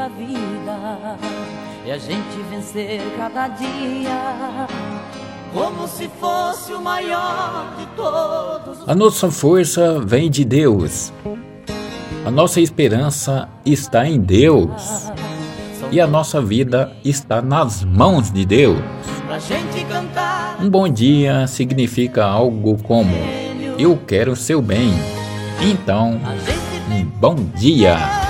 da vida é a gente vencer cada dia como se fosse o maior de todos. A nossa força vem de Deus. A nossa esperança está em Deus. E a nossa vida está nas mãos de Deus. Um bom dia significa algo como eu quero seu bem. Então, um bom dia.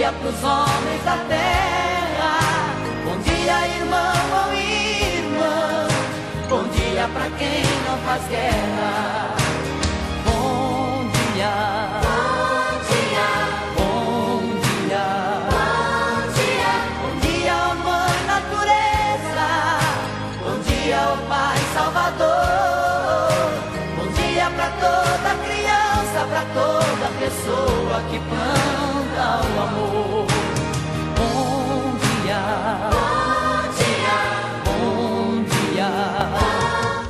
dia pros homens da terra. Bom dia, irmão ou irmã. Bom dia pra quem não faz guerra. Bom dia. bom dia, Bom dia. bom dia, Bom dia, ó mãe natureza. Bom dia, ó Pai Salvador. Bom dia pra toda criança, pra toda pessoa que planta o amor.